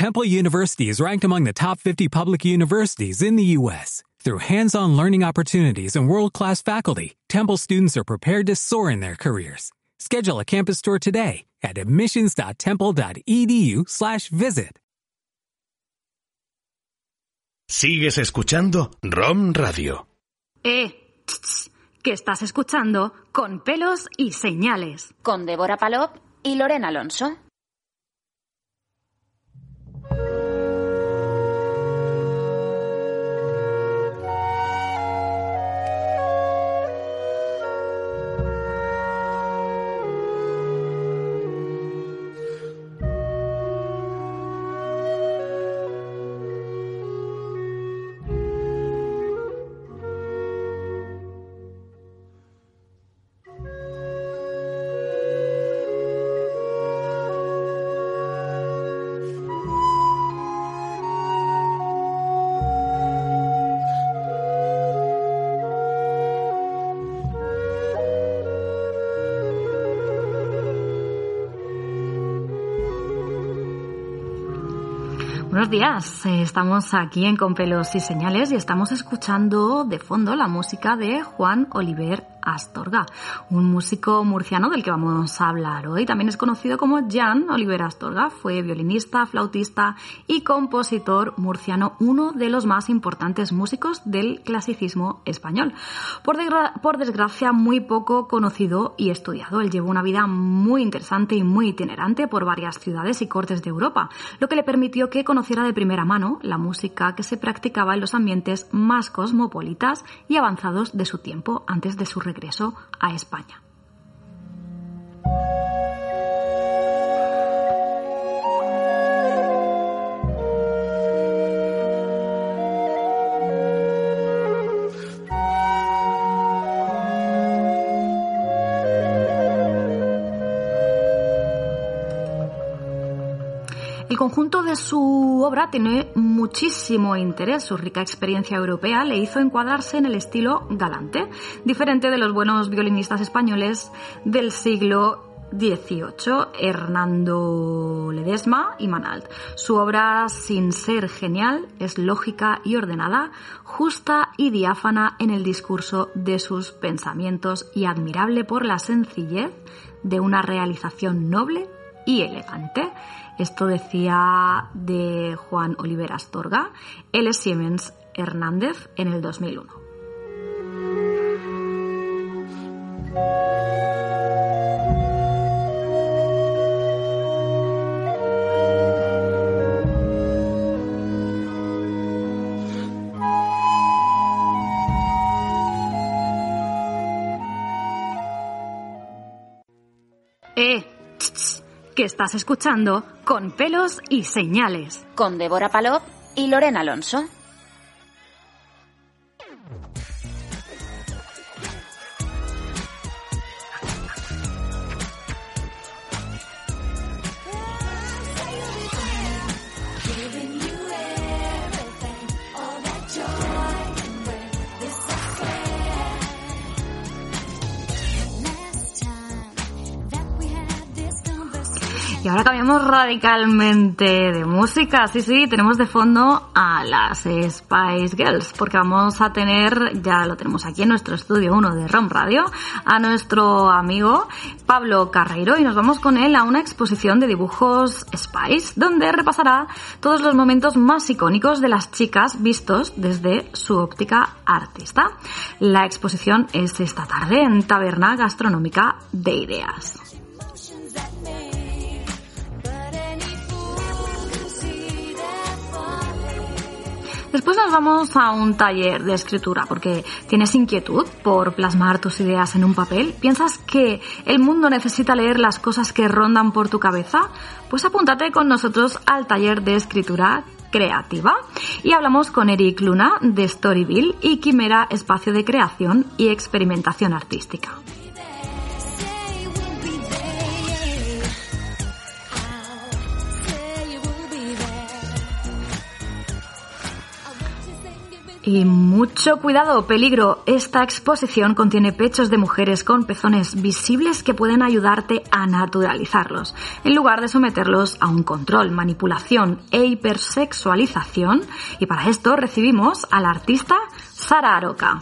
Temple University is ranked among the top 50 public universities in the U.S. Through hands-on learning opportunities and world-class faculty, Temple students are prepared to soar in their careers. Schedule a campus tour today at admissions.temple.edu/visit. Sigues escuchando ROM Radio. Eh, tss, tss, que estás escuchando con pelos y señales. Con Débora Palop y Lorena Alonso. Buenos días, eh, estamos aquí en Con pelos y señales y estamos escuchando de fondo la música de Juan Oliver Astorga, un músico murciano del que vamos a hablar hoy. También es conocido como Jan Oliver Astorga, fue violinista, flautista y compositor murciano, uno de los más importantes músicos del clasicismo español. Por, desgra- por desgracia, muy poco conocido y estudiado. Él llevó una vida muy interesante y muy itinerante por varias ciudades y cortes de Europa, lo que le permitió que conociera de primera mano la música que se practicaba en los ambientes más cosmopolitas y avanzados de su tiempo antes de su regreso a España. Conjunto de su obra tiene muchísimo interés. Su rica experiencia europea le hizo encuadrarse en el estilo galante, diferente de los buenos violinistas españoles del siglo XVIII, Hernando Ledesma y Manalt. Su obra, sin ser genial, es lógica y ordenada, justa y diáfana en el discurso de sus pensamientos y admirable por la sencillez de una realización noble y elegante. Esto decía de Juan Oliver Astorga, L. Siemens Hernández en el 2001. Eh, tss, que estás escuchando con pelos y señales. Con Débora Palop y Lorena Alonso. Radicalmente de música. Sí, sí, tenemos de fondo a las Spice Girls, porque vamos a tener, ya lo tenemos aquí en nuestro estudio 1 de ROM Radio, a nuestro amigo Pablo Carreiro y nos vamos con él a una exposición de dibujos Spice, donde repasará todos los momentos más icónicos de las chicas vistos desde su óptica artista. La exposición es esta tarde en Taberna Gastronómica de Ideas. Después nos vamos a un taller de escritura porque tienes inquietud por plasmar tus ideas en un papel. ¿Piensas que el mundo necesita leer las cosas que rondan por tu cabeza? Pues apúntate con nosotros al taller de escritura creativa y hablamos con Eric Luna de Storyville y Quimera Espacio de Creación y Experimentación Artística. Y mucho cuidado, peligro. Esta exposición contiene pechos de mujeres con pezones visibles que pueden ayudarte a naturalizarlos, en lugar de someterlos a un control, manipulación e hipersexualización. Y para esto recibimos al artista Sara Aroca.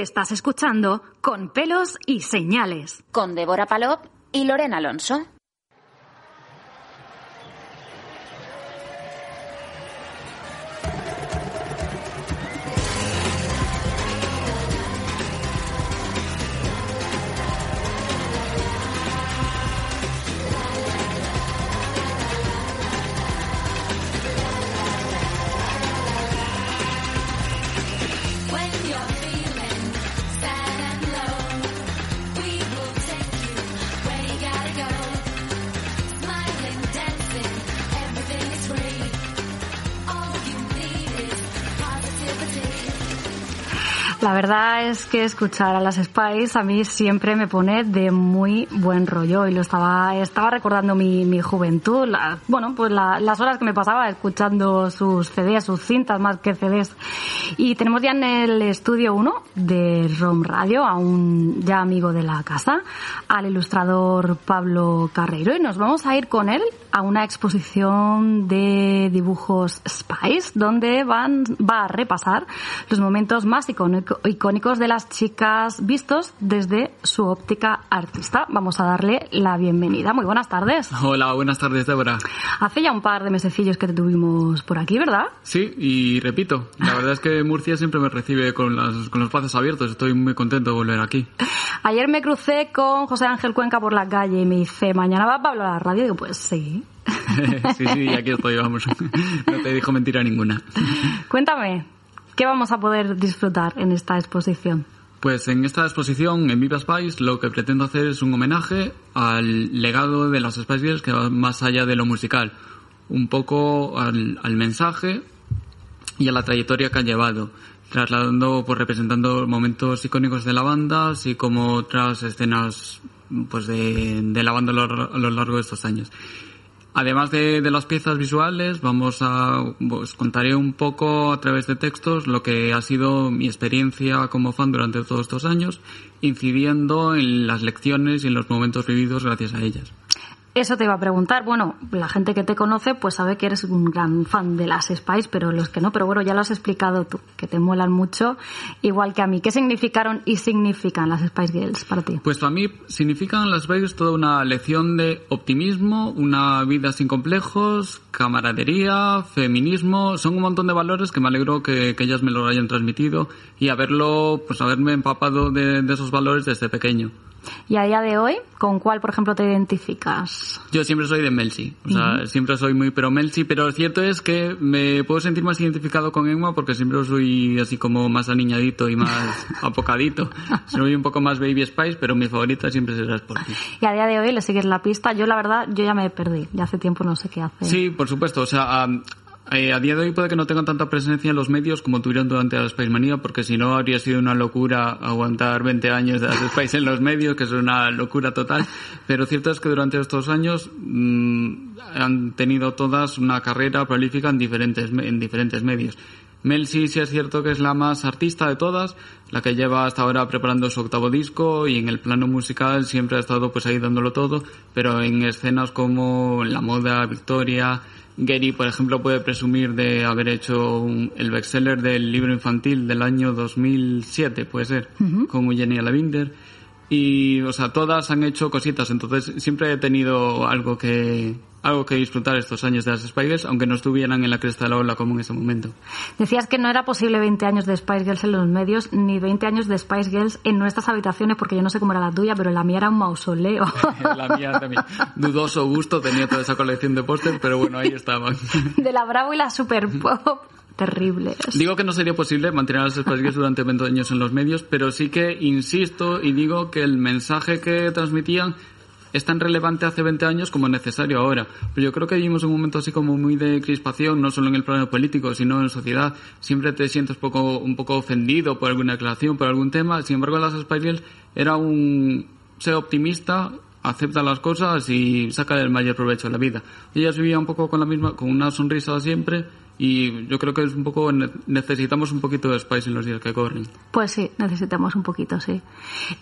Que estás escuchando con pelos y señales. Con Débora Palop y Lorena Alonso. La verdad es que escuchar a las Spice a mí siempre me pone de muy buen rollo y lo estaba estaba recordando mi, mi juventud, la- bueno, pues la- las horas que me pasaba escuchando sus CDs, sus cintas más que CDs. Y tenemos ya en el estudio uno de ROM Radio a un ya amigo de la casa, al ilustrador Pablo Carreiro y nos vamos a ir con él a una exposición de dibujos Spice donde van va a repasar los momentos más icónico- icónicos de las chicas vistos desde su óptica artista. Vamos a darle la bienvenida. Muy buenas tardes. Hola, buenas tardes, Débora. Hace ya un par de mesecillos que te tuvimos por aquí, ¿verdad? Sí, y repito, la verdad es que Murcia siempre me recibe con, las, con los brazos abiertos. Estoy muy contento de volver aquí. Ayer me crucé con José Ángel Cuenca por la calle y me dice, mañana va Pablo a la radio. Digo, pues sí. sí, sí, aquí estoy, vamos. No te dijo mentira ninguna. Cuéntame, ¿qué vamos a poder disfrutar en esta exposición? Pues en esta exposición, en Viva Spice, lo que pretendo hacer es un homenaje al legado de las Spice Girls que va más allá de lo musical. Un poco al, al mensaje y a la trayectoria que han llevado, trasladando, pues representando momentos icónicos de la banda, así como otras escenas pues de, de la banda a lo, a lo largo de estos años. Además de, las piezas visuales, vamos a, pues contaré un poco a través de textos lo que ha sido mi experiencia como fan durante todos estos años, incidiendo en las lecciones y en los momentos vividos gracias a ellas. Eso te iba a preguntar. Bueno, la gente que te conoce pues sabe que eres un gran fan de las Spice, pero los que no, pero bueno, ya lo has explicado tú, que te molan mucho, igual que a mí. ¿Qué significaron y significan las Spice Girls para ti? Pues para mí significan las Vegas toda una lección de optimismo, una vida sin complejos, camaradería, feminismo, son un montón de valores que me alegro que, que ellas me lo hayan transmitido y haberlo, pues haberme empapado de esos valores desde pequeño. Y a día de hoy, ¿con cuál, por ejemplo, te identificas? Yo siempre soy de Melchi, o sea, siempre soy muy pro Melchi, pero lo cierto es que me puedo sentir más identificado con Emma porque siempre soy así como más aniñadito y más apocadito. Soy un poco más Baby Spice, pero mi favorita siempre será Sporty. Y a día de hoy le sigues la pista. Yo, la verdad, yo ya me perdí. Ya hace tiempo no sé qué hace. Sí, por supuesto. O sea, eh, a día de hoy puede que no tengan tanta presencia en los medios como tuvieron durante la Spice Manía, porque si no habría sido una locura aguantar 20 años de las Spice en los medios, que es una locura total. Pero cierto es que durante estos años mm, han tenido todas una carrera prolífica en diferentes, en diferentes medios. Mel sí es cierto que es la más artista de todas, la que lleva hasta ahora preparando su octavo disco y en el plano musical siempre ha estado pues ahí dándolo todo, pero en escenas como la moda, Victoria, Gary, por ejemplo, puede presumir de haber hecho el bestseller del libro infantil del año 2007, puede ser, con Eugenia Lavinder. Y, o sea, todas han hecho cositas, entonces siempre he tenido algo que, algo que disfrutar estos años de las Spice Girls, aunque no estuvieran en la cresta de la ola como en ese momento. Decías que no era posible 20 años de Spice Girls en los medios, ni 20 años de Spice Girls en nuestras habitaciones, porque yo no sé cómo era la tuya, pero la mía era un mausoleo. la mía también. Dudoso gusto, tenía toda esa colección de pósters, pero bueno, ahí estaban. de la Bravo y la Super Pop. Terrible. Digo que no sería posible mantener a las Spice Girls durante 20 años en los medios, pero sí que insisto y digo que el mensaje que transmitían es tan relevante hace 20 años como necesario ahora. Pero yo creo que vivimos un momento así como muy de crispación, no solo en el plano político, sino en sociedad. Siempre te sientes poco, un poco ofendido por alguna declaración, por algún tema. Sin embargo, las Spice era un ser optimista, acepta las cosas y saca el mayor provecho de la vida. Ellas vivían un poco con la misma, con una sonrisa siempre y yo creo que es un poco necesitamos un poquito de Spice en los días que corren. Pues sí, necesitamos un poquito, sí.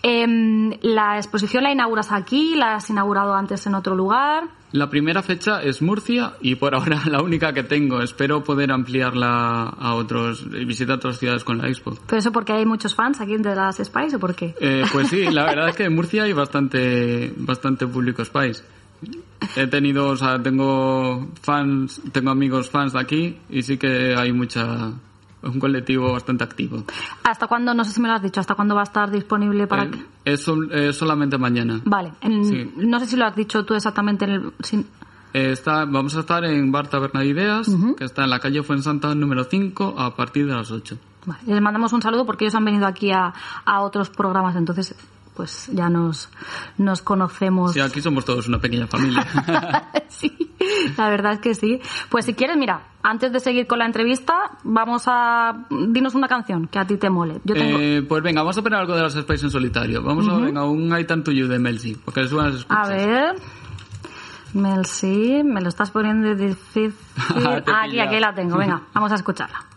Em, la exposición la inauguras aquí, la has inaugurado antes en otro lugar. La primera fecha es Murcia y por ahora la única que tengo. Espero poder ampliarla a otros, visitar otras ciudades con la expo. ¿Pero eso porque hay muchos fans aquí de las Spice o por qué? Eh, pues sí, la verdad es que en Murcia hay bastante, bastante público Spice. He tenido, o sea, tengo fans, tengo amigos fans de aquí y sí que hay mucha, un colectivo bastante activo. ¿Hasta cuándo, no sé si me lo has dicho, hasta cuándo va a estar disponible para eh, es, solamente mañana. Vale, no sé si lo has dicho tú exactamente en el... Eh, está, vamos a estar en Bar Taberna de Ideas, que está en la calle Fuensanta número 5 a partir de las 8. Vale, les mandamos un saludo porque ellos han venido aquí a, a otros programas, entonces pues ya nos, nos conocemos. Sí, aquí somos todos una pequeña familia. sí, la verdad es que sí. Pues si quieres, mira, antes de seguir con la entrevista, vamos a... Dinos una canción que a ti te mole. Yo tengo... eh, pues venga, vamos a poner algo de las Spice en solitario. Vamos a ver un I Tanto You de Melcy, porque les las A ver... Melcy, me lo estás poniendo difícil. Ah, aquí, aquí la tengo. Venga, vamos a escucharla.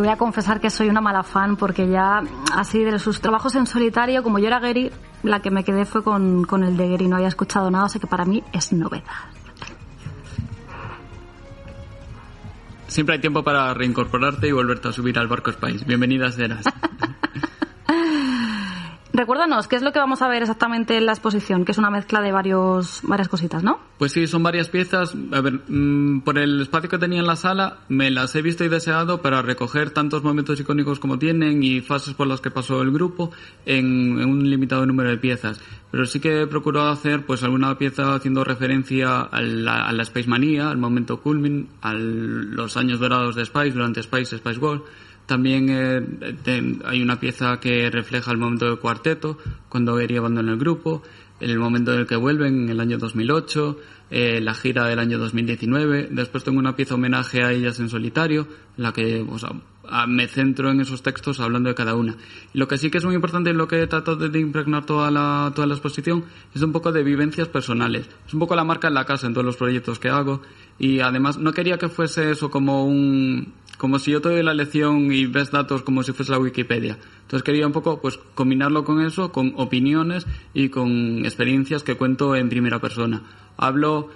Voy a confesar que soy una mala fan porque ya así de sus trabajos en solitario, como yo era Gary, la que me quedé fue con, con el de Gary, no había escuchado nada, así que para mí es novedad. Siempre hay tiempo para reincorporarte y volverte a subir al barco Spice. Bienvenidas serás. Recuérdanos, ¿qué es lo que vamos a ver exactamente en la exposición? Que es una mezcla de varios, varias cositas, ¿no? Pues sí, son varias piezas. A ver, mm, por el espacio que tenía en la sala, me las he visto y deseado para recoger tantos momentos icónicos como tienen y fases por las que pasó el grupo en, un limitado número de piezas. Pero sí que he procurado hacer pues alguna pieza haciendo referencia a la, Space Manía, al momento culmin, a los años dorados de Spice, durante Spice, Spice World también eh, hay una pieza que refleja el momento del cuarteto, cuando Gary abandona el grupo, en el momento en el que vuelven, en el año 2008, eh, la gira del año 2019. Después tengo una pieza homenaje a ellas en solitario, en la que me centro en esos textos hablando de cada una. Y lo que sí que es muy importante en lo que he tratado de impregnar toda la, toda la exposición es un poco de vivencias personales. Es un poco la marca en la casa en todos los proyectos que hago. Y además no quería que fuese eso como un, como si yo te doy la lección y ves datos como si fuese la Wikipedia. Entonces quería un poco pues combinarlo con eso, con opiniones y con experiencias que cuento en primera persona. Hablo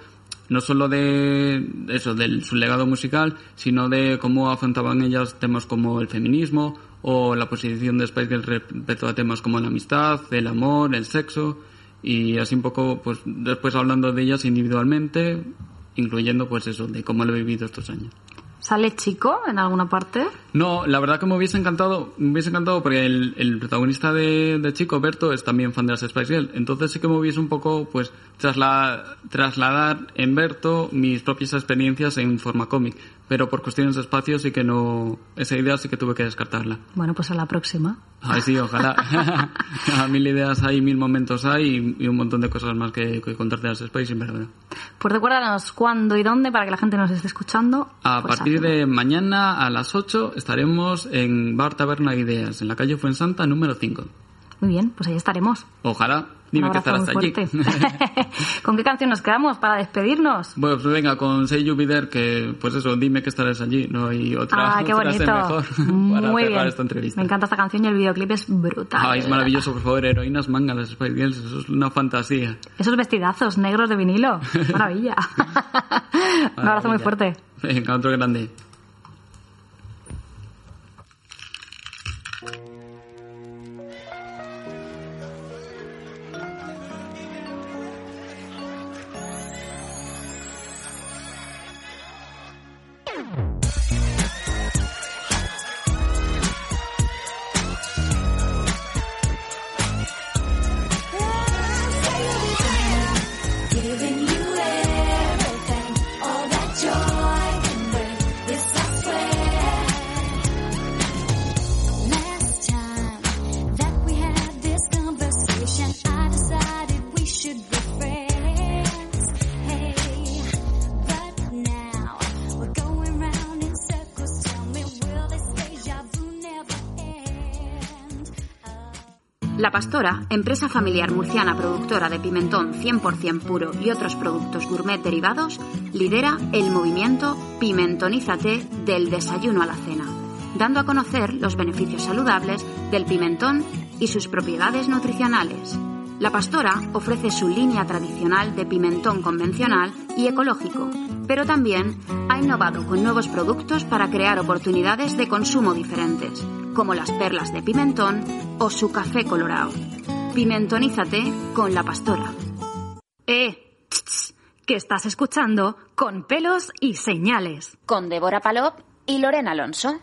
no solo de eso, de su legado musical, sino de cómo afrontaban ellas temas como el feminismo o la posición de Spice respecto a temas como la amistad, el amor, el sexo y así un poco, pues después hablando de ellas individualmente, incluyendo pues eso, de cómo lo he vivido estos años. ¿Sale chico en alguna parte? No, la verdad que me hubiese encantado, me hubiese encantado porque el, protagonista de, Chico, Berto, es también fan de las Spice Girls. Entonces sí que me hubiese un poco, pues, trasla, trasladar en Berto mis propias experiencias en forma cómic. Pero por cuestiones de espacio sí que no, esa idea sí que tuve que descartarla. Bueno, pues a la próxima. Ay, sí, ojalá. mil ideas hay, mil momentos hay y un montón de cosas más que, que contarte las Spice, en verdad. Pues recuérdanos cuándo y dónde para que la gente nos esté escuchando. A pues partir de mañana a las 8 estaremos en Bar Taberna Ideas, en la calle Fuensanta, número 5. Muy bien, pues ahí estaremos. Ojalá. Dime que estarás allí. ¿Con qué canción nos quedamos para despedirnos? Bueno, pues venga, con Say You Be There, que pues eso, dime que estarás allí. No hay otra ah, qué bonito. mejor para Muy bien. esta entrevista. Me encanta esta canción y el videoclip es brutal. Ay, es maravilloso, por favor, heroínas mangas, las Spice Girls, eso es una fantasía. Esos vestidazos negros de vinilo. Maravilla. Un abrazo muy Maravilla. fuerte. Venga, otro grande. Pastora, empresa familiar murciana productora de pimentón 100% puro y otros productos gourmet derivados, lidera el movimiento Pimentonízate del desayuno a la cena, dando a conocer los beneficios saludables del pimentón y sus propiedades nutricionales. La Pastora ofrece su línea tradicional de pimentón convencional y ecológico, pero también ha innovado con nuevos productos para crear oportunidades de consumo diferentes, como las perlas de pimentón o su café colorado. Pimentonízate con la Pastora. Eh, tss, tss, que estás escuchando con pelos y señales. Con Débora Palop y Lorena Alonso.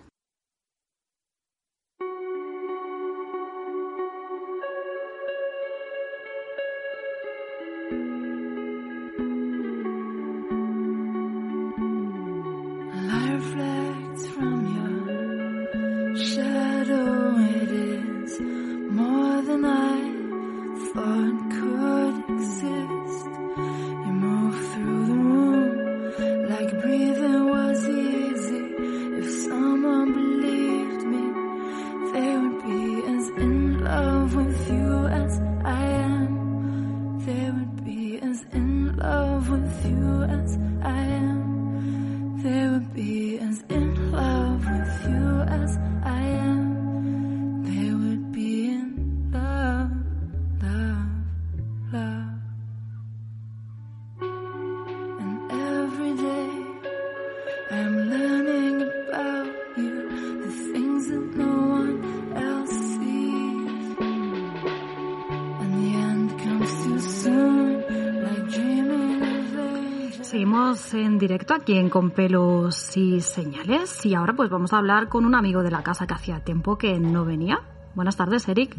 Seguimos en directo aquí en Con pelos y señales y ahora pues vamos a hablar con un amigo de la casa que hacía tiempo que no venía. Buenas tardes, Eric.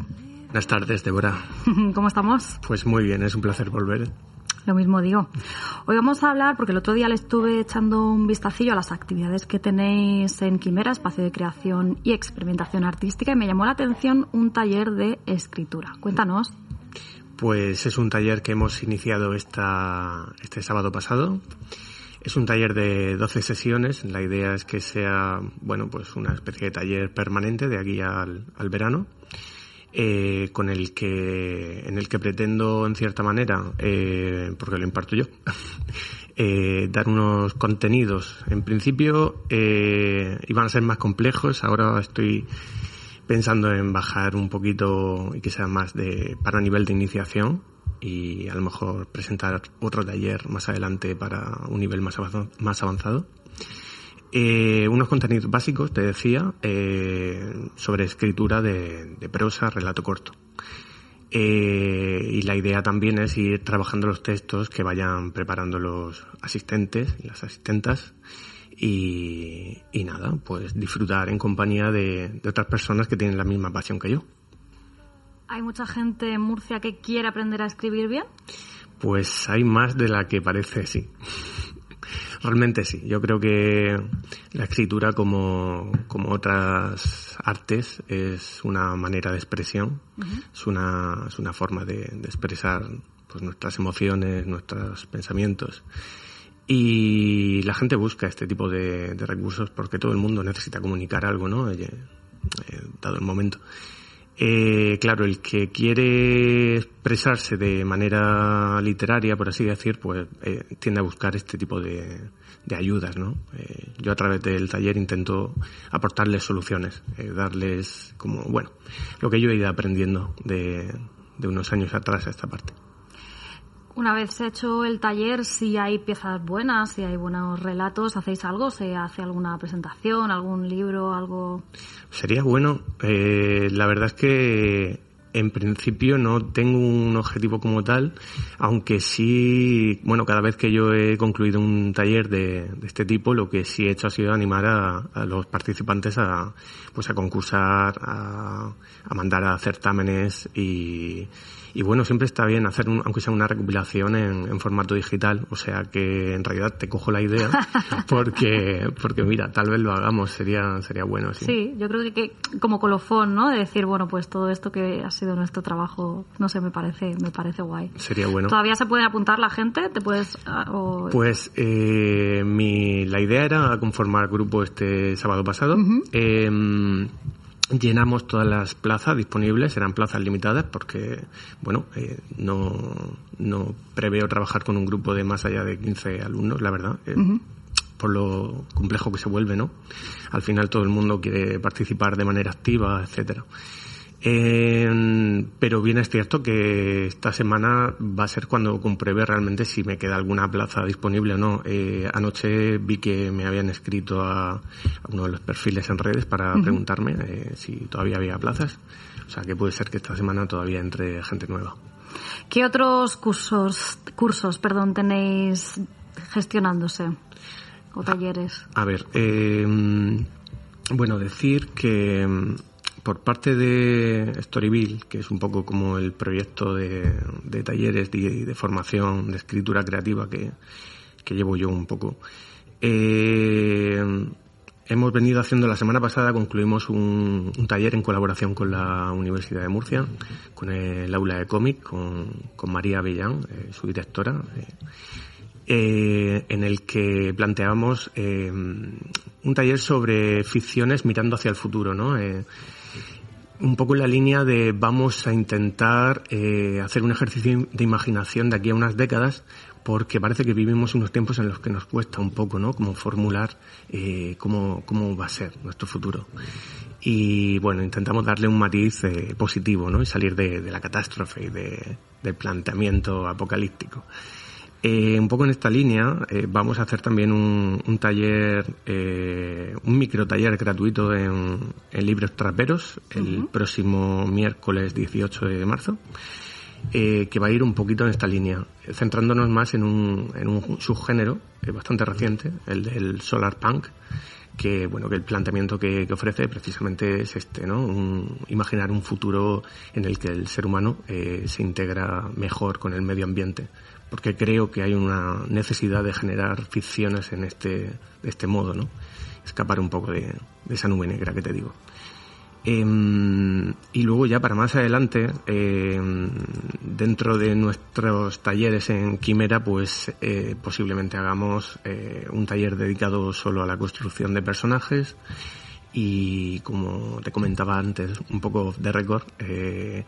Buenas tardes, Débora. ¿Cómo estamos? Pues muy bien, es un placer volver. Lo mismo digo. Hoy vamos a hablar, porque el otro día le estuve echando un vistacillo a las actividades que tenéis en Quimera, espacio de creación y experimentación artística, y me llamó la atención un taller de escritura. Cuéntanos. Pues es un taller que hemos iniciado esta, este sábado pasado. Es un taller de 12 sesiones. La idea es que sea, bueno, pues una especie de taller permanente de aquí al, al verano. eh, con el que, en el que pretendo, en cierta manera, eh, porque lo imparto yo, eh, dar unos contenidos. En principio eh, iban a ser más complejos. Ahora estoy pensando en bajar un poquito y que sea más de para nivel de iniciación y a lo mejor presentar otro taller más adelante para un nivel más avanzado. Eh, unos contenidos básicos, te decía, eh, sobre escritura de, de, prosa, relato corto. Eh, y la idea también es ir trabajando los textos que vayan preparando los asistentes y las asistentas y, y nada, pues disfrutar en compañía de, de otras personas que tienen la misma pasión que yo. ¿Hay mucha gente en Murcia que quiere aprender a escribir bien? Pues hay más de la que parece, sí. Realmente sí. Yo creo que la escritura, como, como otras artes, es una manera de expresión, es, una, es una forma de, de expresar pues, nuestras emociones, nuestros pensamientos. Y la gente busca este tipo de, recursos porque todo el mundo necesita comunicar algo, ¿no? Eh, dado el momento. Eh, claro, el que quiere expresarse de manera literaria, por así decir, pues eh, tiende a buscar este tipo de, de ayudas, ¿no? Eh, yo a través del taller intento aportarles soluciones, eh, darles como, bueno, lo que yo he ido aprendiendo de unos años atrás a esta parte. Una vez hecho el taller, si hay piezas buenas, si hay buenos relatos, ¿hacéis algo? ¿Se hace alguna presentación, algún libro, algo? Sería bueno. Eh, la verdad es que en principio no tengo un objetivo como tal, aunque sí, bueno, cada vez que yo he concluido un taller de, este tipo, lo que sí he hecho ha sido animar a, a los participantes a, pues a concursar, a, a mandar a certámenes y, y bueno, siempre está bien hacer, un, aunque sea una recopilación en, en, formato digital, o sea que en realidad te cojo la idea, porque, porque mira, tal vez lo hagamos, sería, sería bueno. Sí, sí yo creo que, que, como colofón, ¿no? De decir, bueno, pues todo esto que ha sido nuestro trabajo, no sé, me parece, me parece guay. Sería bueno. ¿Todavía se puede apuntar la gente? ¿Te puedes...? O... Pues eh, mi, la idea era conformar grupo este sábado pasado. Uh -huh. eh, llenamos todas las plazas disponibles, eran plazas limitadas porque, bueno, eh, no, no preveo trabajar con un grupo de más allá de 15 alumnos, la verdad. Eh, uh -huh. por lo complejo que se vuelve, ¿no? Al final todo el mundo quiere participar de manera activa, etcétera. Eh, pero bien es cierto que esta semana va a ser cuando compruebe realmente si me queda alguna plaza disponible o no. Eh, anoche vi que me habían escrito a, a, uno de los perfiles en redes para uh -huh. preguntarme eh, si todavía había plazas. O sea que puede ser que esta semana todavía entre gente nueva. ¿Qué otros cursos, cursos perdón, tenéis gestionándose o talleres? A, a ver, eh, bueno, decir que por parte de Storyville, que es un poco como el proyecto de, talleres de, de, formación de escritura creativa que, llevo yo un poco, eh, hemos venido haciendo la semana pasada, concluimos un, taller en colaboración con la Universidad de Murcia, con el aula de cómic, con, María Avellán, eh, su directora. Eh, eh, en el que planteamos un taller sobre ficciones mirando hacia el futuro, ¿no? Un poco en la línea de vamos a intentar eh, hacer un ejercicio de imaginación de aquí a unas décadas porque parece que vivimos unos tiempos en los que nos cuesta un poco, ¿no? Como formular eh, cómo, cómo va a ser nuestro futuro. Y bueno, intentamos darle un matiz eh, positivo, ¿no? Y salir de, la catástrofe y de, del planteamiento apocalíptico. Eh, un poco en esta línea eh, vamos a hacer también un, un taller, eh, un micro taller gratuito en, en libros traperos el uh -huh. próximo miércoles 18 de marzo, eh, que va a ir un poquito en esta línea, centrándonos más en un, en un subgénero bastante reciente, el del solar punk, que bueno que el planteamiento que, que, ofrece precisamente es este no un, imaginar un futuro en el que el ser humano eh, se integra mejor con el medio ambiente porque creo que hay una necesidad de generar ficciones en este, de este modo, ¿no? Escapar un poco de, esa nube negra que te digo. Eh, y luego ya para más adelante, eh, dentro de nuestros talleres en Quimera, pues eh, posiblemente hagamos eh, un taller dedicado solo a la construcción de personajes y como te comentaba antes, un poco de récord, eh,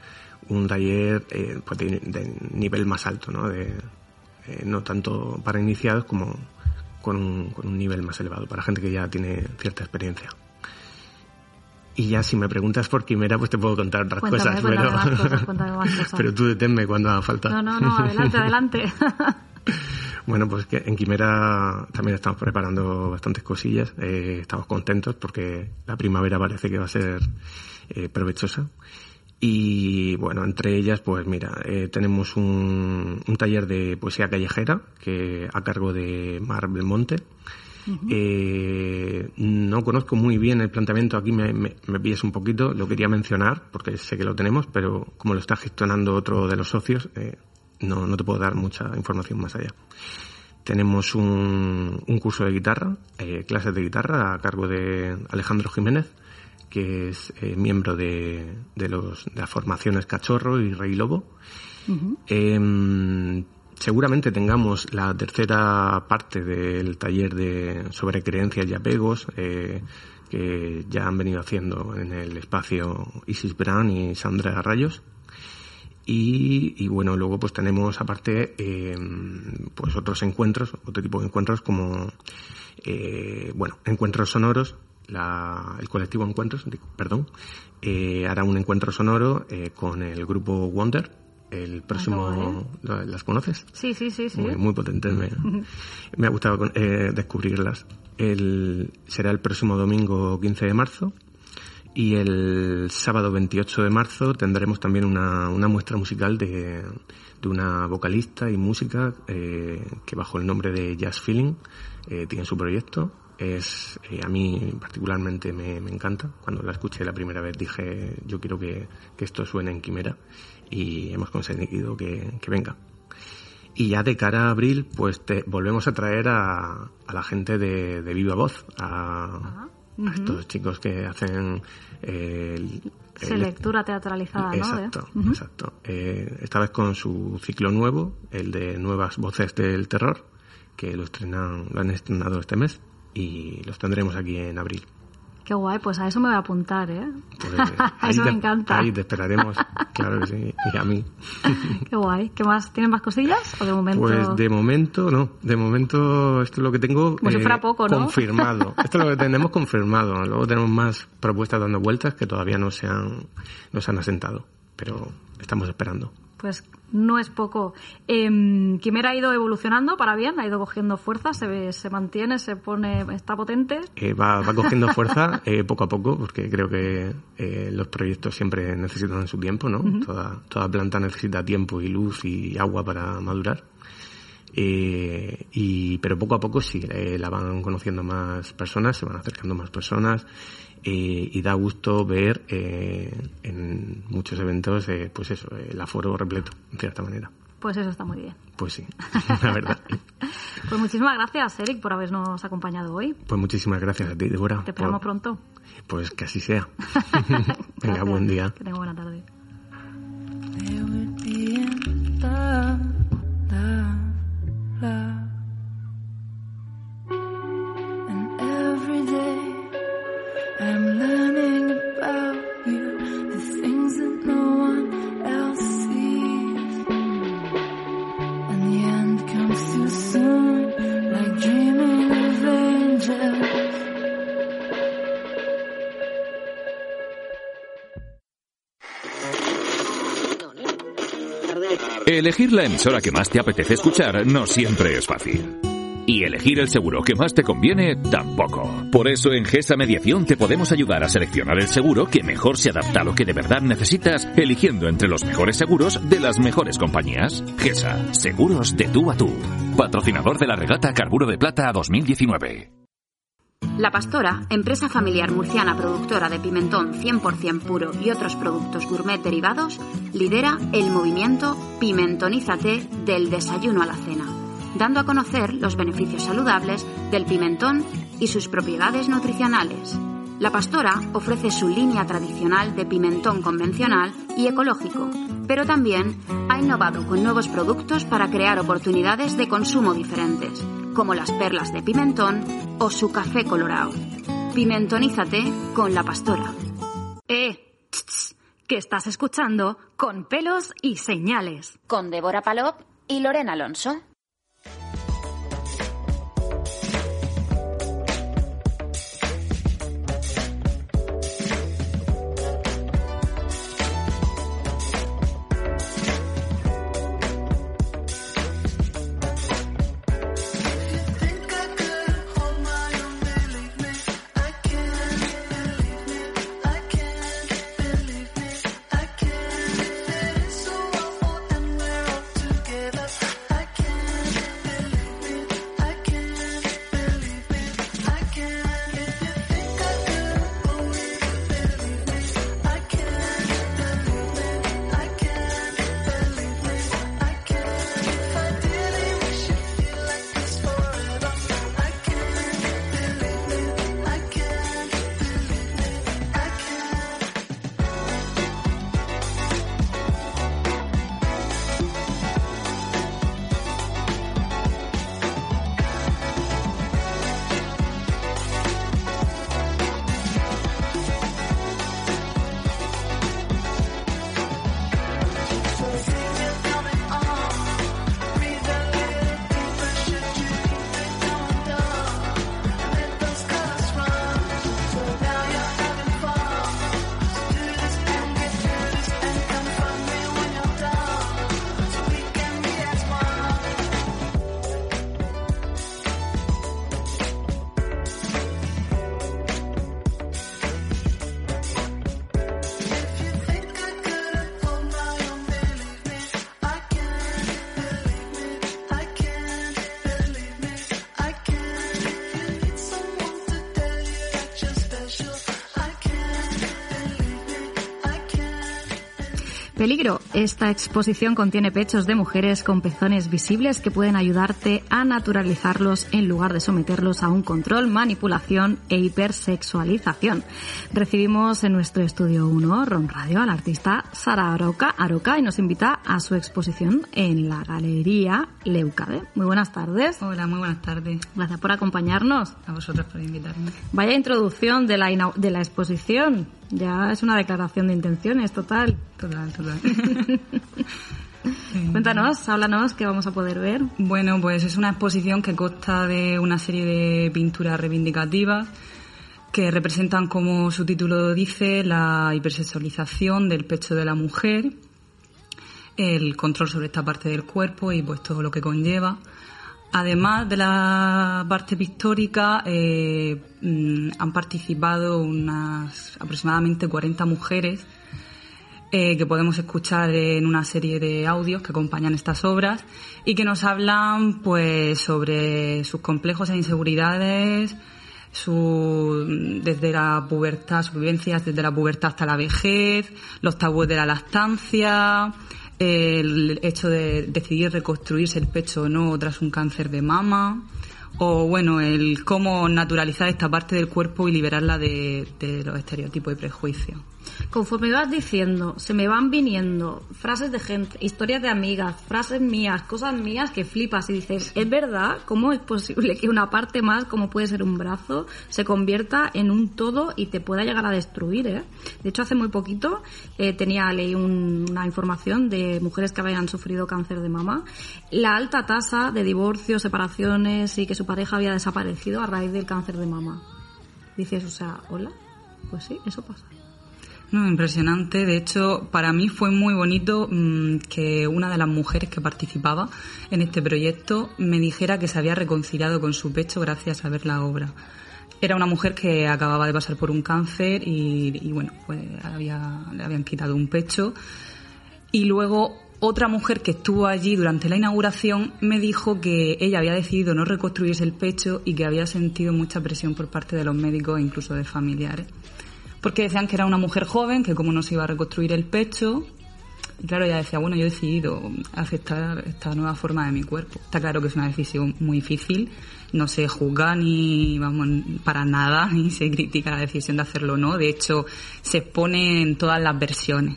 un taller eh, pues de, de, nivel más alto, ¿no? De, eh, no tanto para iniciados como con un, con un nivel más elevado, para gente que ya tiene cierta experiencia. Y ya si me preguntas por Quimera, pues te puedo contar otras Cuéntame, cosas. cuéntame pero... más cosas, cuéntame más cosas. pero tú deténme cuando haga falta. No, no, no, adelante, adelante. Bueno, pues que en Quimera también estamos preparando bastantes cosillas. Eh, estamos contentos porque la primavera parece que va a ser eh, provechosa. Y bueno, entre ellas, pues mira, eh, tenemos un, un taller de poesía callejera que a cargo de Mar Belmonte. Eh, no conozco muy bien el planteamiento, aquí me, me, me pillas un poquito, lo quería mencionar porque sé que lo tenemos, pero como lo está gestionando otro de los socios, eh, no, no te puedo dar mucha información más allá. Tenemos un, un curso de guitarra, eh, clases de guitarra a cargo de Alejandro Jiménez, que es eh, miembro de, de, los, de las formaciones Cachorro y Rey Lobo. Em, seguramente tengamos la tercera parte del taller de sobre creencias y apegos eh, que ya han venido haciendo en el espacio Isis Brown y Sandra Rayos. Y, y bueno, luego pues tenemos aparte eh, pues otros encuentros, otro tipo de encuentros como eh, bueno, encuentros sonoros, la, el colectivo Encuentros, perdón, eh, hará un encuentro sonoro eh, con el grupo Wonder. El próximo, ¿la- ¿las conoces? Sí, sí, sí, sí. Muy, muy potentes, me, me ha gustado eh, descubrirlas. El, será el próximo domingo 15 de marzo y el sábado 28 de marzo tendremos también una, una muestra musical de, de una vocalista y música eh, que bajo el nombre de Jazz Feeling eh, tiene su proyecto. Es, eh, a mí particularmente me, me encanta. Cuando la escuché la primera vez dije yo quiero que, que esto suene en Quimera y hemos conseguido que, que venga. Y ya de cara a abril, pues te volvemos a traer a, a la gente de, de Viva Voz, a, a estos chicos que hacen eh, el- Sí, el- lectura teatralizada, ¿no? Exacto, exacto. Eh, esta vez con su ciclo nuevo, el de Nuevas Voces del Terror, que lo estrenan, lo han estrenado este mes y los tendremos aquí en abril. Qué guay, pues a eso me voy a apuntar, ¿eh? Pues, eso te, me encanta. Ahí te esperaremos, claro que sí, y a mí. Qué guay. ¿Qué más? ¿Tienes más cosillas? ¿O de momento? Pues de momento no, de momento esto es lo que tengo Como si fuera poco, ¿no? confirmado. Esto es lo que tenemos confirmado. Luego tenemos más propuestas dando vueltas que todavía no se han, no se han asentado, pero estamos esperando. Pues no es poco. Eh, Quimera ha ido evolucionando para bien, ha ido cogiendo fuerza, se, ve- se mantiene, se pone, está potente. Eh, va, va cogiendo fuerza eh, poco a poco, porque creo que eh, los proyectos siempre necesitan su tiempo, ¿no? toda, toda planta necesita tiempo y luz y agua para madurar. Eh, y, pero poco a poco sí, eh, la van conociendo más personas, se van acercando más personas y da gusto ver eh, en muchos eventos, eh, pues eso, el aforo repleto, en cierta manera. Pues eso está muy bien. Pues sí, la verdad. Pues muchísimas gracias, Eric, por habernos acompañado hoy. Pues muchísimas gracias a ti, Débora. Te esperamos por- pronto. Pues que así sea. Venga, Gracias. buen día. Que tenga buena tarde. Elegir la emisora que más te apetece escuchar no siempre es fácil. Y elegir el seguro que más te conviene tampoco. Por eso en GESA Mediación te podemos ayudar a seleccionar el seguro que mejor se adapta a lo que de verdad necesitas, eligiendo entre los mejores seguros de las mejores compañías. GESA, seguros de tú a tú. Patrocinador de la regata Carburo de Plata 2019. La Pastora, empresa familiar murciana productora de pimentón 100% puro y otros productos gourmet derivados, lidera el movimiento Pimentonízate del desayuno a la cena, dando a conocer los beneficios saludables del pimentón y sus propiedades nutricionales. La Pastora ofrece su línea tradicional de pimentón convencional y ecológico, pero también ha innovado con nuevos productos para crear oportunidades de consumo diferentes, como las perlas de pimentón o su café colorado. Pimentonízate con La Pastora. Eh, que estás escuchando con pelos y señales. Con Débora Palop y Lorena Alonso. Peligro. Esta exposición contiene pechos de mujeres con pezones visibles que pueden ayudarte a naturalizarlos en lugar de someterlos a un control, manipulación e hipersexualización. Recibimos en nuestro estudio 1, Ron Radio, al artista Sara Aroca, Aroca y nos invita a su exposición en la Galería Leucade. Muy buenas tardes. Hola, muy buenas tardes. Gracias por acompañarnos. A vosotros por invitarme. Vaya introducción de la, de la exposición. Ya es una declaración de intenciones total. Total, total. Cuéntanos, háblanos, qué vamos a poder ver. Bueno, pues es una exposición que consta de una serie de pinturas reivindicativas que representan, como su título dice, la hipersexualización del pecho de la mujer, el control sobre esta parte del cuerpo y pues todo lo que conlleva. Además de la parte pictórica, eh, mm, han participado unas aproximadamente 40 mujeres eh, que podemos escuchar en una serie de audios que acompañan estas obras y que nos hablan pues sobre sus complejos e inseguridades, su, desde la pubertad, sus vivencias desde la pubertad hasta la vejez, los tabúes de la lactancia, el hecho de decidir reconstruirse el pecho o no tras un cáncer de mama, o bueno, el cómo naturalizar esta parte del cuerpo y liberarla de, de los estereotipos y prejuicios. Conforme vas diciendo, se me van viniendo frases de gente, historias de amigas, frases mías, cosas mías que flipas y dices, ¿es verdad? ¿Cómo es posible que una parte más, como puede ser un brazo, se convierta en un todo y te pueda llegar a destruir? ¿eh? De hecho, hace muy poquito eh, tenía leí un- una información de mujeres que habían sufrido cáncer de mama, la alta tasa de divorcios, separaciones y que su pareja había desaparecido a raíz del cáncer de mama. Dices, o sea, hola, pues sí, eso pasa. No, impresionante. De hecho, para mí fue muy bonito mm, que una de las mujeres que participaba en este proyecto me dijera que se había reconciliado con su pecho gracias a ver la obra. Era una mujer que acababa de pasar por un cáncer y, y, bueno, pues había, le habían quitado un pecho. Y luego otra mujer que estuvo allí durante la inauguración me dijo que ella había decidido no reconstruirse el pecho y que había sentido mucha presión por parte de los médicos e incluso de familiares porque decían que era una mujer joven, que como no se iba a reconstruir el pecho. Y claro, ella decía, bueno, yo he decidido aceptar esta nueva forma de mi cuerpo. Está claro que es una decisión muy difícil, no se juzga ni, vamos, para nada, ni se critica la decisión de hacerlo o no. De hecho, se exponen todas las versiones.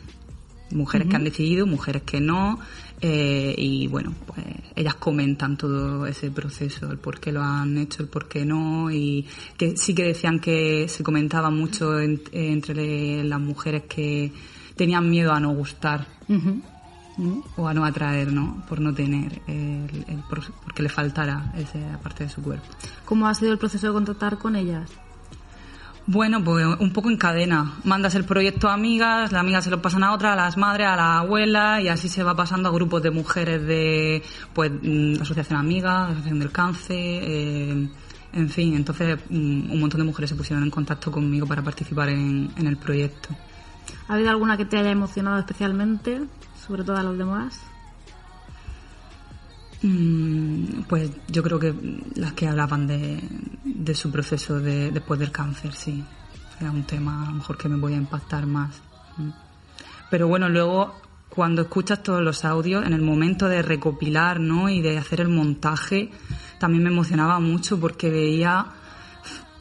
Mujeres que han decidido, mujeres que no, eh, y bueno, pues ellas comentan todo ese proceso, el por qué lo han hecho, el por qué no, y que sí que decían que se comentaba mucho en- entre las mujeres que tenían miedo a no gustar o a no atraer, ¿no? Por no tener, el, el- por- porque le faltara esa parte de su cuerpo. ¿Cómo ha sido el proceso de contactar con ellas? Bueno, pues un poco en cadena. Mandas el proyecto a amigas, las amigas se lo pasan a otra, a las madres, a la abuela, y así se va pasando a grupos de mujeres de, pues, mm, Asociación Amigas, Asociación del Cáncer, eh, en fin. Entonces, mm, un montón de mujeres se pusieron en contacto conmigo para participar en, en el proyecto. ¿Ha habido alguna que te haya emocionado especialmente, sobre todo a los demás? Mm, Pues yo creo que las que hablaban de, su proceso de, después del cáncer, sí. Era un tema a lo mejor que me voy a impactar más. Mm. Pero bueno, luego cuando escuchas todos los audios, en el momento de recopilar ¿no? y de hacer el montaje, también me emocionaba mucho porque veía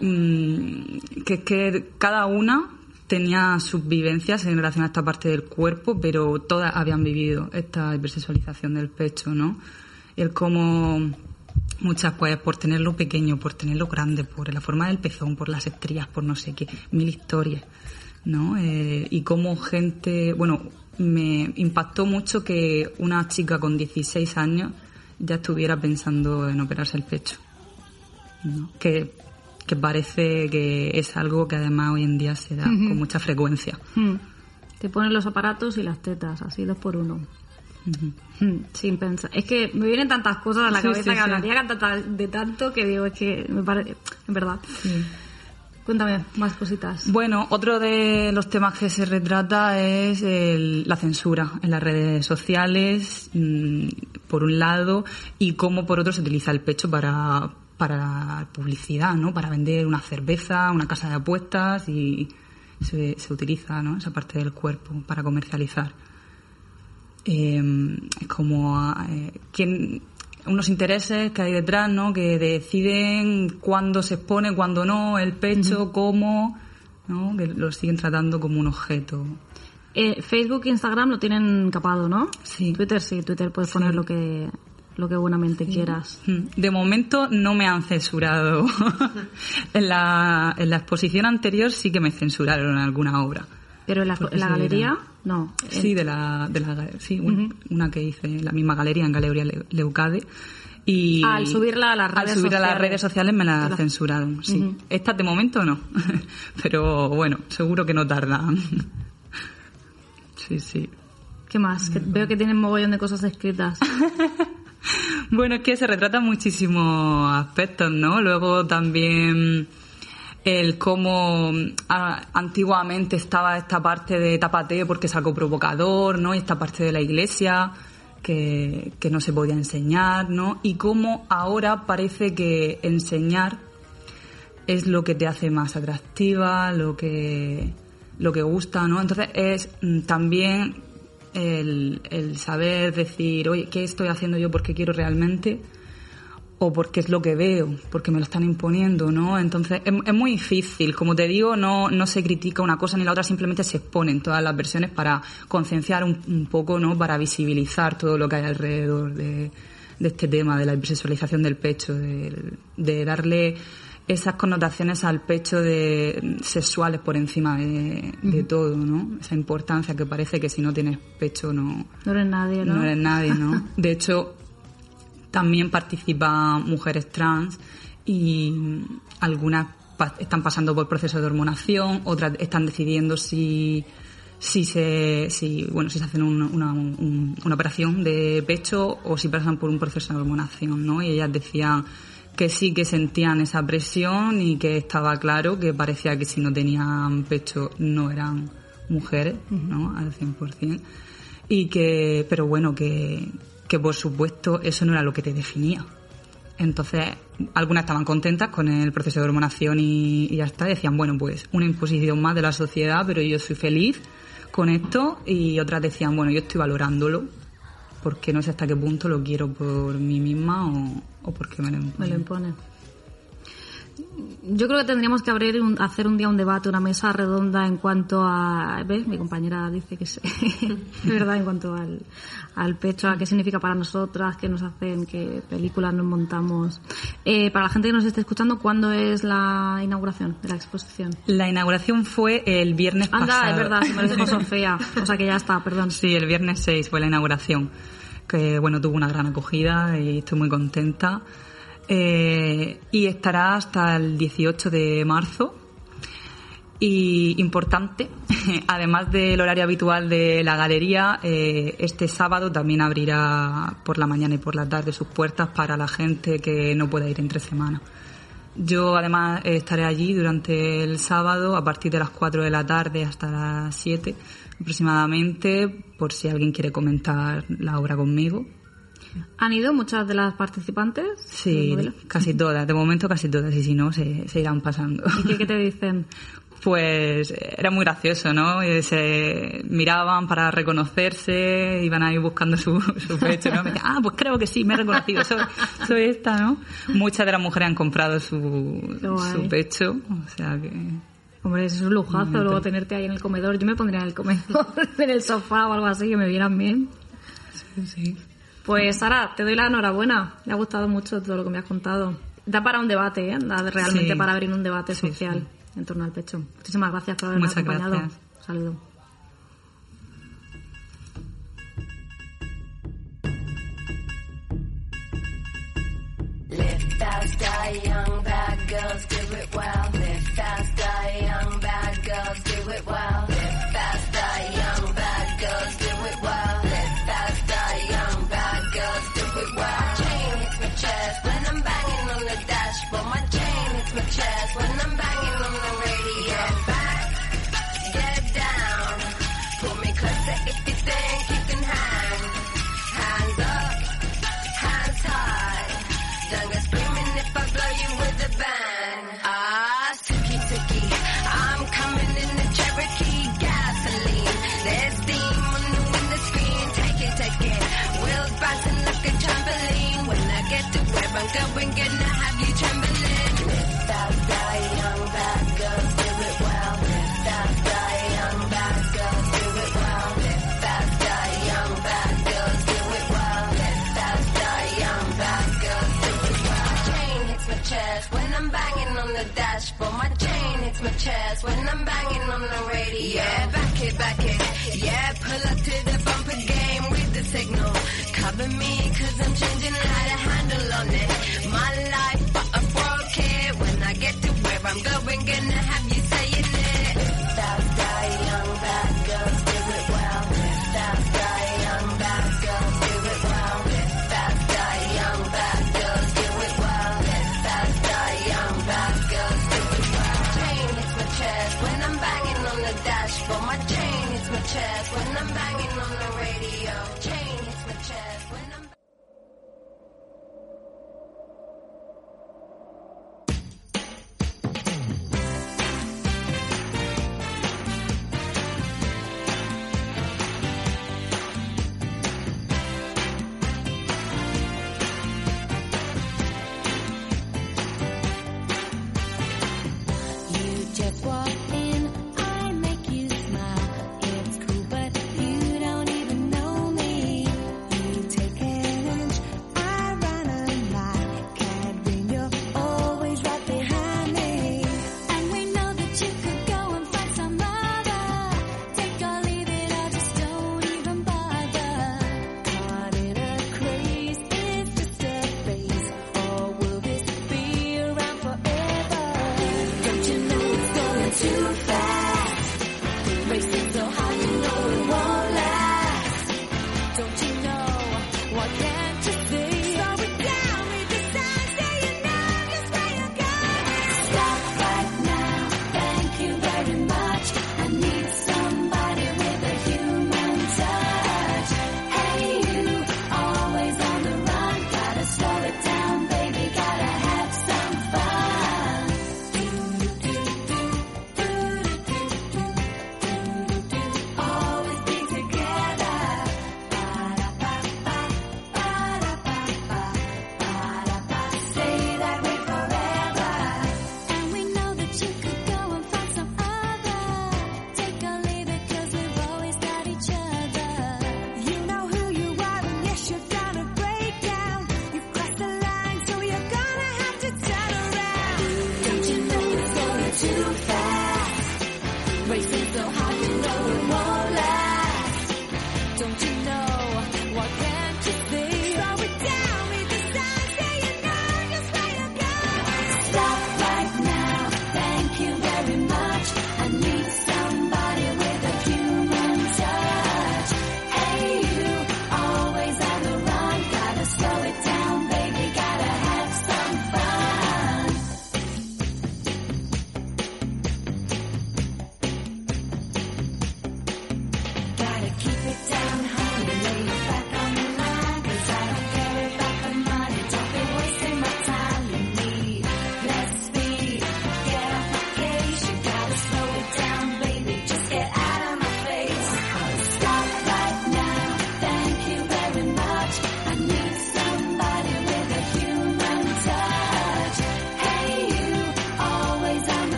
mm, que, que cada una tenía sus vivencias en relación a esta parte del cuerpo, pero todas habían vivido esta hipersexualización del pecho, ¿no? Y el cómo muchas, pues, por tenerlo pequeño, por tenerlo grande, por la forma del pezón, por las estrías, por no sé qué, mil historias, ¿no? Eh, y cómo gente, bueno, me impactó mucho que una chica con 16 años ya estuviera pensando en operarse el pecho. ¿no? Que, que parece que es algo que además hoy en día se da con mucha frecuencia. Hmm. Te ponen los aparatos y las tetas, así dos por uno. Hmm, Sin pensar. Es que me vienen tantas cosas a la Sí, cabeza sí, que sí. hablaría de tanto que digo, es que me parece. En verdad. Cuéntame más cositas. Bueno, otro de los temas que se retrata es el- la censura en las redes sociales, mm, por un lado, y cómo por otro se utiliza el pecho para, para publicidad, ¿no? Para vender una cerveza, una casa de apuestas y se, se utiliza, ¿no? Esa parte del cuerpo para comercializar. Eh, es como eh, quién- unos intereses que hay detrás, ¿no? Que deciden cuándo se expone, cuándo no, el pecho, cómo, ¿no? Que lo siguen tratando como un objeto. Eh, Facebook e Instagram lo tienen capado, ¿no? Sí. Twitter sí, Twitter puedes poner lo que lo que buenamente quieras. Mm, De momento no me han censurado. en, la, en la exposición anterior sí que me censuraron alguna obra. Pero en la, la galería, no. Sí, de la, de la sí, un- una que hice la misma galería, en Galería Le- Leucade. Y Al subirla a las redes al subir a las sociales. redes sociales me la censuraron, sí. Esta de momento no, pero bueno, seguro que no tardan. sí, sí. ¿Qué más? Que veo que tienen mogollón de cosas escritas. Bueno, es que se retratan muchísimos aspectos, ¿no? Luego también el cómo ah, antiguamente estaba esta parte de tapateo porque sacó provocador, ¿no? Y esta parte de la iglesia que, que no se podía enseñar, ¿no? Y cómo ahora parece que enseñar es lo que te hace más atractiva, lo que, lo que gusta, ¿no? Entonces es mm, también el, el saber decir, oye, ¿qué estoy haciendo yo porque quiero realmente? O porque es lo que veo, porque me lo están imponiendo, ¿no? Entonces es, es muy difícil. Como te digo, no, no se critica una cosa ni la otra, simplemente se exponen todas las versiones para concienciar un, un poco, ¿no? Para visibilizar todo lo que hay alrededor de, de este tema, de la hipersexualización del pecho, de, de darle esas connotaciones al pecho de sexuales por encima de, de todo, ¿no? Esa importancia que parece que si no tienes pecho no, No eres nadie, ¿no? no eres nadie, ¿no? De hecho, también participan mujeres trans y algunas pa- están pasando por procesos de hormonación, otras están decidiendo si si se si bueno si se hacen un- una, un- una operación de pecho o si pasan por un proceso de hormonación, ¿no? Y ellas decían que sí que sentían esa presión y que estaba claro que parecía que si no tenían pecho no eran mujeres, ¿no? Al 100%. Y que, pero bueno, que, que por supuesto eso no era lo que te definía. Entonces, algunas estaban contentas con el proceso de hormonación y, y ya está. Decían, bueno, pues una imposición más de la sociedad, pero yo soy feliz con esto. Y otras decían, bueno, yo estoy valorándolo porque no sé hasta qué punto lo quiero por mí misma o, o porque me lo Me imponen. lo imponen. Yo creo que tendríamos que abrir un- hacer un día un debate, una mesa redonda en cuanto a... ¿Ves? Mi compañera dice que sí. Es verdad, en cuanto al, al pecho, a qué significa para nosotras, qué nos hacen, qué películas nos montamos. Eh, para la gente que nos esté escuchando, ¿cuándo es la inauguración de la exposición? La inauguración fue el viernes Anda, pasado. es verdad, se me lo dijo Sofía. O sea que ya está, perdón. Sí, el viernes 6 fue la inauguración, que bueno, tuvo una gran acogida y estoy muy contenta. Eh, y estará hasta el 18 de marzo. Y importante, además del horario habitual de la galería, eh, este sábado también abrirá por la mañana y por la tarde sus puertas para la gente que no pueda ir entre semana. Yo además estaré allí durante el sábado a partir de las 4 de la tarde hasta las 7 aproximadamente, por si alguien quiere comentar la obra conmigo. ¿Han ido muchas de las participantes? Sí, casi todas, de momento casi todas, y si no, se, se irán pasando. ¿Y qué, qué te dicen? Pues era muy gracioso, ¿no? Eh, Se miraban para reconocerse, iban ahí buscando su, su pecho, ¿no? Me decían, ah, pues creo que sí, me he reconocido, soy, soy esta, ¿no? Muchas de las mujeres han comprado su, pecho, o sea que... Hombre, es un lujazo, luego tenerte ahí en el comedor. Yo me pondría en el comedor, en el sofá o algo así, que me vieran bien. Sí. Pues Sara, te doy la enhorabuena. Me ha gustado mucho todo lo que me has contado. Da para un debate, ¿eh? Da realmente Sí. para abrir un debate Sí, social en torno al pecho. Muchísimas gracias por haberme Muchas acompañado. gracias. Un saludo. Live fast, die young, bad girls do it well. When I'm banging on the radio. Back, get down. Pull me closer if you think you can hang. Hands up, hands high. Don't screaming if I blow you with bang. Ah, I'm coming in the Cherokee gasoline. There's steam on the. Take it, take it. Wheels bouncing like a trampoline. When I get to going, get now. when I'm banging on the dashboard. My chain hits my chest when I'm banging on the radio. Yeah, back it, back it. Yeah, pull up to the bumper game with the signal. Cover me, cause I'm changing how to handle on it. chairs when I'm banging on the What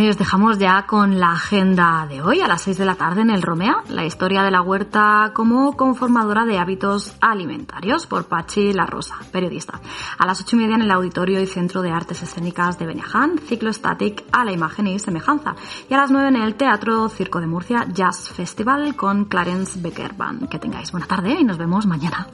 Bueno, y os dejamos ya con la agenda de hoy a las 6 de la tarde en el Romea, la historia de la huerta como conformadora de hábitos alimentarios por Pachi La Rosa, periodista. A las 8 y media en el Auditorio y Centro de Artes Escénicas de Beneján, ciclo static a la imagen y semejanza. Y a las 9 en el Teatro Circo de Murcia Jazz Festival con Clarence Becker Band. Que tengáis buena tarde y nos vemos mañana.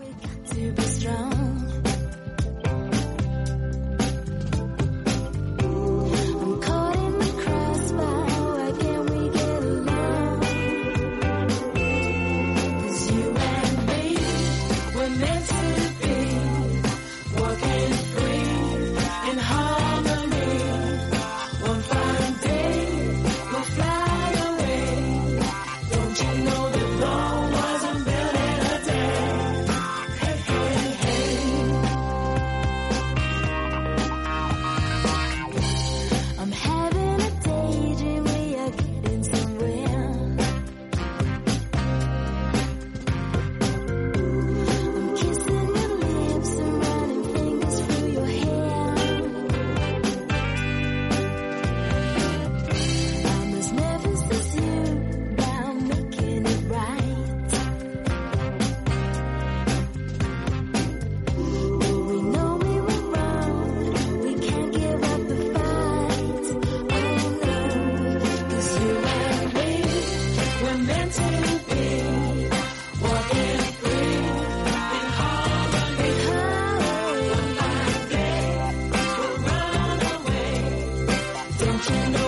Thank.